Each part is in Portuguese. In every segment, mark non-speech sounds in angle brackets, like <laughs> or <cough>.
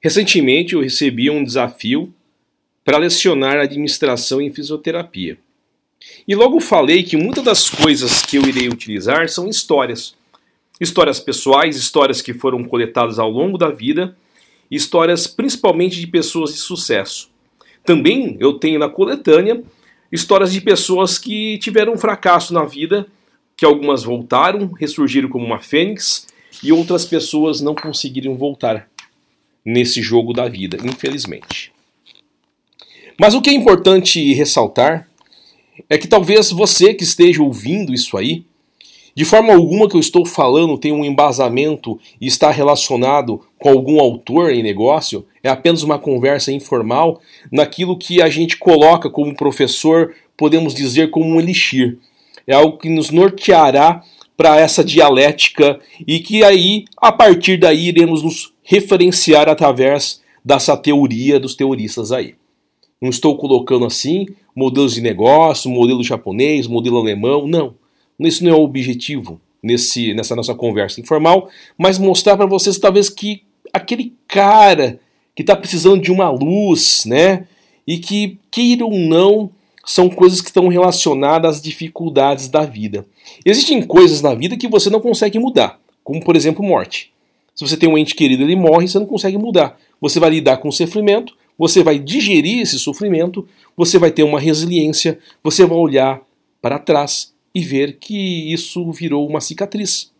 Recentemente eu recebi um desafio para lecionar administração em fisioterapia. E logo falei que muitas das coisas que eu irei utilizar são histórias. Histórias pessoais, histórias que foram coletadas ao longo da vida, histórias principalmente de pessoas de sucesso. Também eu tenho na coletânea histórias de pessoas que tiveram um fracasso na vida, que algumas voltaram, ressurgiram como uma fênix, e outras pessoas não conseguiram voltar nesse jogo da vida, infelizmente. Mas o que é importante ressaltar é que talvez você que esteja ouvindo isso aí, de forma alguma que eu estou falando tem um embasamento e está relacionado com algum autor em negócio, é apenas uma conversa informal naquilo que a gente coloca como professor, podemos dizer como um elixir. É algo que nos norteará para essa dialética e que aí, a partir daí, iremos nos referenciar através dessa teoria dos teoristas aí. Não estou colocando assim modelos de negócio, modelo japonês, modelo alemão, não. Isso não é o objetivo nesse, nessa nossa conversa informal, mas mostrar para vocês talvez que aquele cara que está precisando de uma luz, né? E que, queira ou não, são coisas que estão relacionadas às dificuldades da vida. Existem coisas na vida que você não consegue mudar, como por exemplo morte. Se você tem um ente querido, ele morre, você não consegue mudar. Você vai lidar com o sofrimento, você vai digerir esse sofrimento, você vai ter uma resiliência, você vai olhar para trás e ver que isso virou uma cicatriz.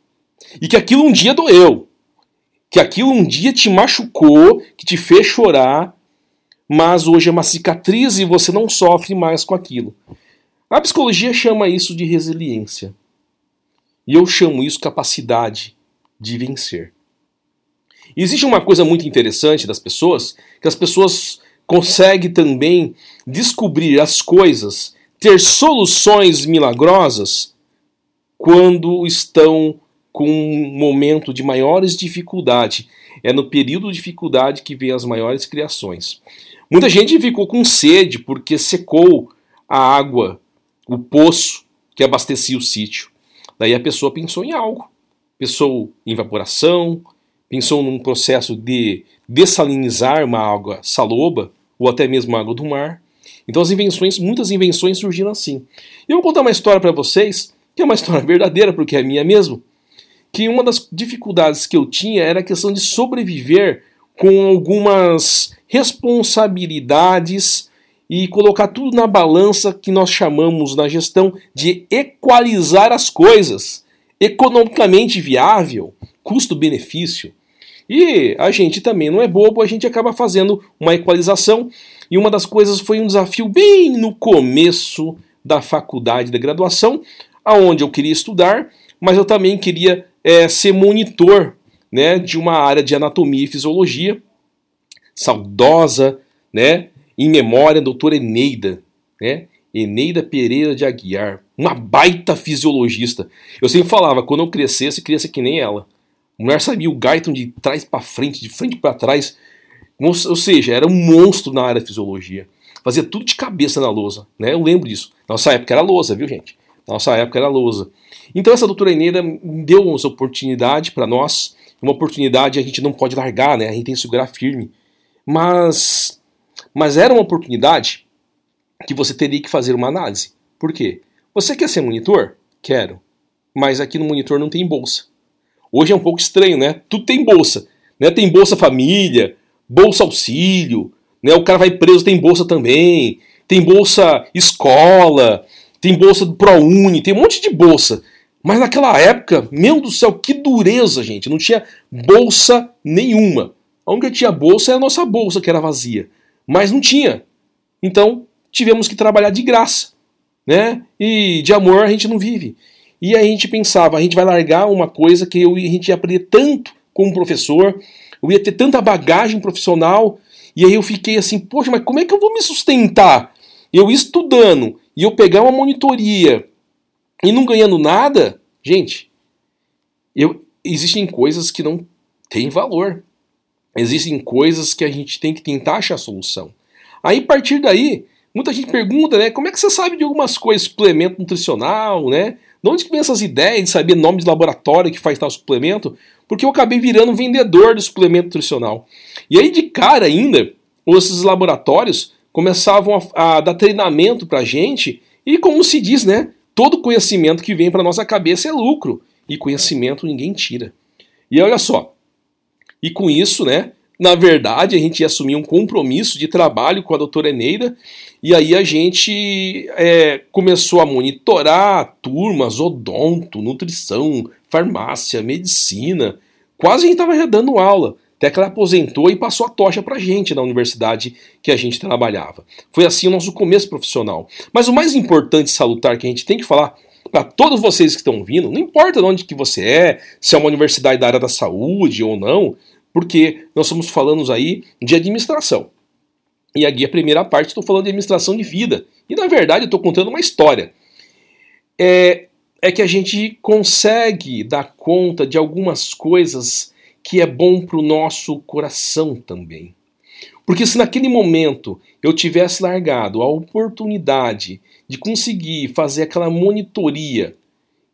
E que aquilo um dia doeu. Que aquilo um dia te machucou, que te fez chorar, mas hoje é uma cicatriz e você não sofre mais com aquilo. A psicologia chama isso de resiliência. E eu chamo isso capacidade de vencer. E existe uma coisa muito interessante das pessoas, que as pessoas conseguem também descobrir as coisas, ter soluções milagrosas quando estão com um momento de maiores dificuldade. É no período de dificuldade que vem as maiores criações. Muita gente ficou com sede porque secou a água, o poço que abastecia o sítio. Daí a pessoa pensou em algo. Pensou em evaporação, pensou num processo de dessalinizar uma água saloba ou até mesmo água do mar. Então as invenções, muitas invenções surgiram assim. Eu vou contar uma história para vocês, que é uma <laughs> história verdadeira, porque é minha mesmo, que uma das dificuldades que eu tinha era a questão de sobreviver com algumas responsabilidades e colocar tudo na balança que nós chamamos na gestão de equalizar as coisas, economicamente viável, custo-benefício. E a gente também não é bobo, a gente acaba fazendo uma equalização. E uma das coisas foi um desafio bem no começo da faculdade da graduação, aonde eu queria estudar, mas eu também queria é, ser monitor né, de uma área de anatomia e fisiologia, saudosa, né, em memória, doutora Eneida, né, Eneida Pereira de Aguiar, uma baita fisiologista. Eu sempre falava, quando eu crescesse, ser que nem ela. A mulher sabia o Gaiton de trás para frente, de frente para trás. Ou seja, era um monstro na área de fisiologia. Fazia tudo de cabeça na lousa. Né? Eu lembro disso. Nossa época era lousa, viu, gente? Nossa época era lousa. Então essa doutora Eneida deu uma oportunidade para nós. Uma oportunidade a gente não pode largar, né? A gente tem que segurar firme. Mas, mas era uma oportunidade que você teria que fazer uma análise. Por quê? Você quer ser monitor? Quero. Mas aqui no monitor não tem bolsa. Hoje é um pouco estranho, né? Tudo tem bolsa. Né? Tem bolsa família, bolsa auxílio, né? o cara vai preso, tem bolsa também, tem bolsa escola, tem bolsa do ProUni, tem um monte de bolsa. Mas naquela época, meu do céu, que dureza, gente. Não tinha bolsa nenhuma. A única que tinha bolsa era a nossa bolsa, que era vazia. Mas não tinha. Então, tivemos que trabalhar de graça. Né? E de amor a gente não vive. E a gente pensava, a gente vai largar uma coisa que eu, a gente ia aprender tanto como professor, eu ia ter tanta bagagem profissional, e aí eu fiquei assim, poxa, mas como é que eu vou me sustentar? Eu estudando, e eu pegar uma monitoria e não ganhando nada, gente, eu, existem coisas que não têm valor. Existem coisas que a gente tem que tentar achar solução. Aí, a partir daí, muita gente pergunta, né, como é que você sabe de algumas coisas, suplemento nutricional, né? De onde que vem essas ideias de saber nome de laboratório que faz tal suplemento? porque eu acabei virando vendedor de suplemento nutricional. E aí, de cara ainda, esses laboratórios começavam a, a dar treinamento para a gente, e como se diz, né? Todo conhecimento que vem para nossa cabeça é lucro, e conhecimento ninguém tira. E olha só, e com isso, né? Na verdade, a gente ia assumir um compromisso de trabalho com a doutora Eneida, e aí a gente é, começou a monitorar turmas, odonto, nutrição, farmácia, medicina. Quase a gente estava já dando aula. Até que ela aposentou e passou a tocha para a gente na universidade que a gente trabalhava. Foi assim o nosso começo profissional. Mas o mais importante salutar que a gente tem que falar para todos vocês que estão vindo, não importa de onde que você é, se é uma universidade da área da saúde ou não, porque nós estamos falando aí de administração. E aqui a primeira parte estou falando de administração de vida. E na verdade estou contando uma história. É, é que a gente consegue dar conta de algumas coisas que é bom para o nosso coração também. Porque se naquele momento eu tivesse largado a oportunidade de conseguir fazer aquela monitoria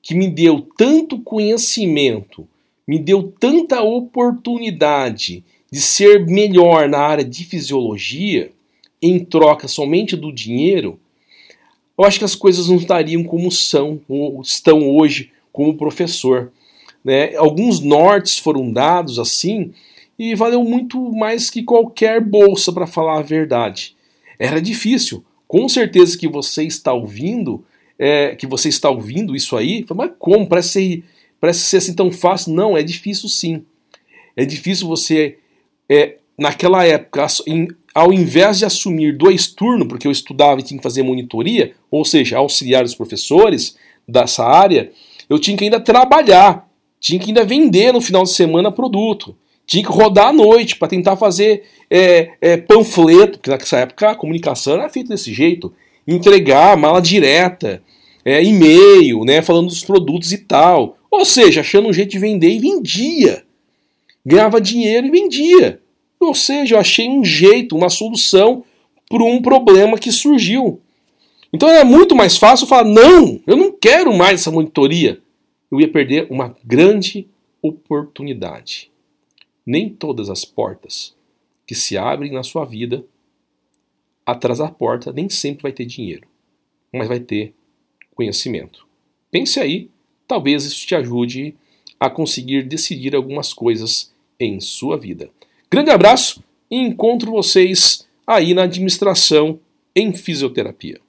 que me deu tanto conhecimento, me deu tanta oportunidade de ser melhor na área de fisiologia, em troca somente do dinheiro, eu acho que as coisas não estariam como são ou estão hoje como professor. Né? Alguns nortes foram dados assim e valeu muito mais que qualquer bolsa, para falar a verdade. Era difícil. Com certeza que você está ouvindo, é, que você está ouvindo isso aí, mas como? Parece ser, parece ser assim tão fácil. Não, é difícil sim. É difícil você, é, naquela época, ao invés de assumir dois turnos, porque eu estudava e tinha que fazer monitoria, ou seja, auxiliar os professores dessa área, eu tinha que ainda trabalhar tinha que ainda vender no final de semana produto, tinha que rodar à noite para tentar fazer é, é, panfleto, porque nessa época a comunicação era feita desse jeito, entregar mala direta, é, e-mail, né, falando dos produtos e tal. Ou seja, achando um jeito de vender e vendia. Ganhava dinheiro e vendia. Ou seja, eu achei um jeito, uma solução para um problema que surgiu. Então era muito mais fácil falar: não, eu não quero mais essa monitoria eu ia perder uma grande oportunidade. Nem todas as portas que se abrem na sua vida, atrás da porta nem sempre vai ter dinheiro, mas vai ter conhecimento. Pense aí, talvez isso te ajude a conseguir decidir algumas coisas em sua vida. Grande abraço e encontro vocês aí na administração em fisioterapia.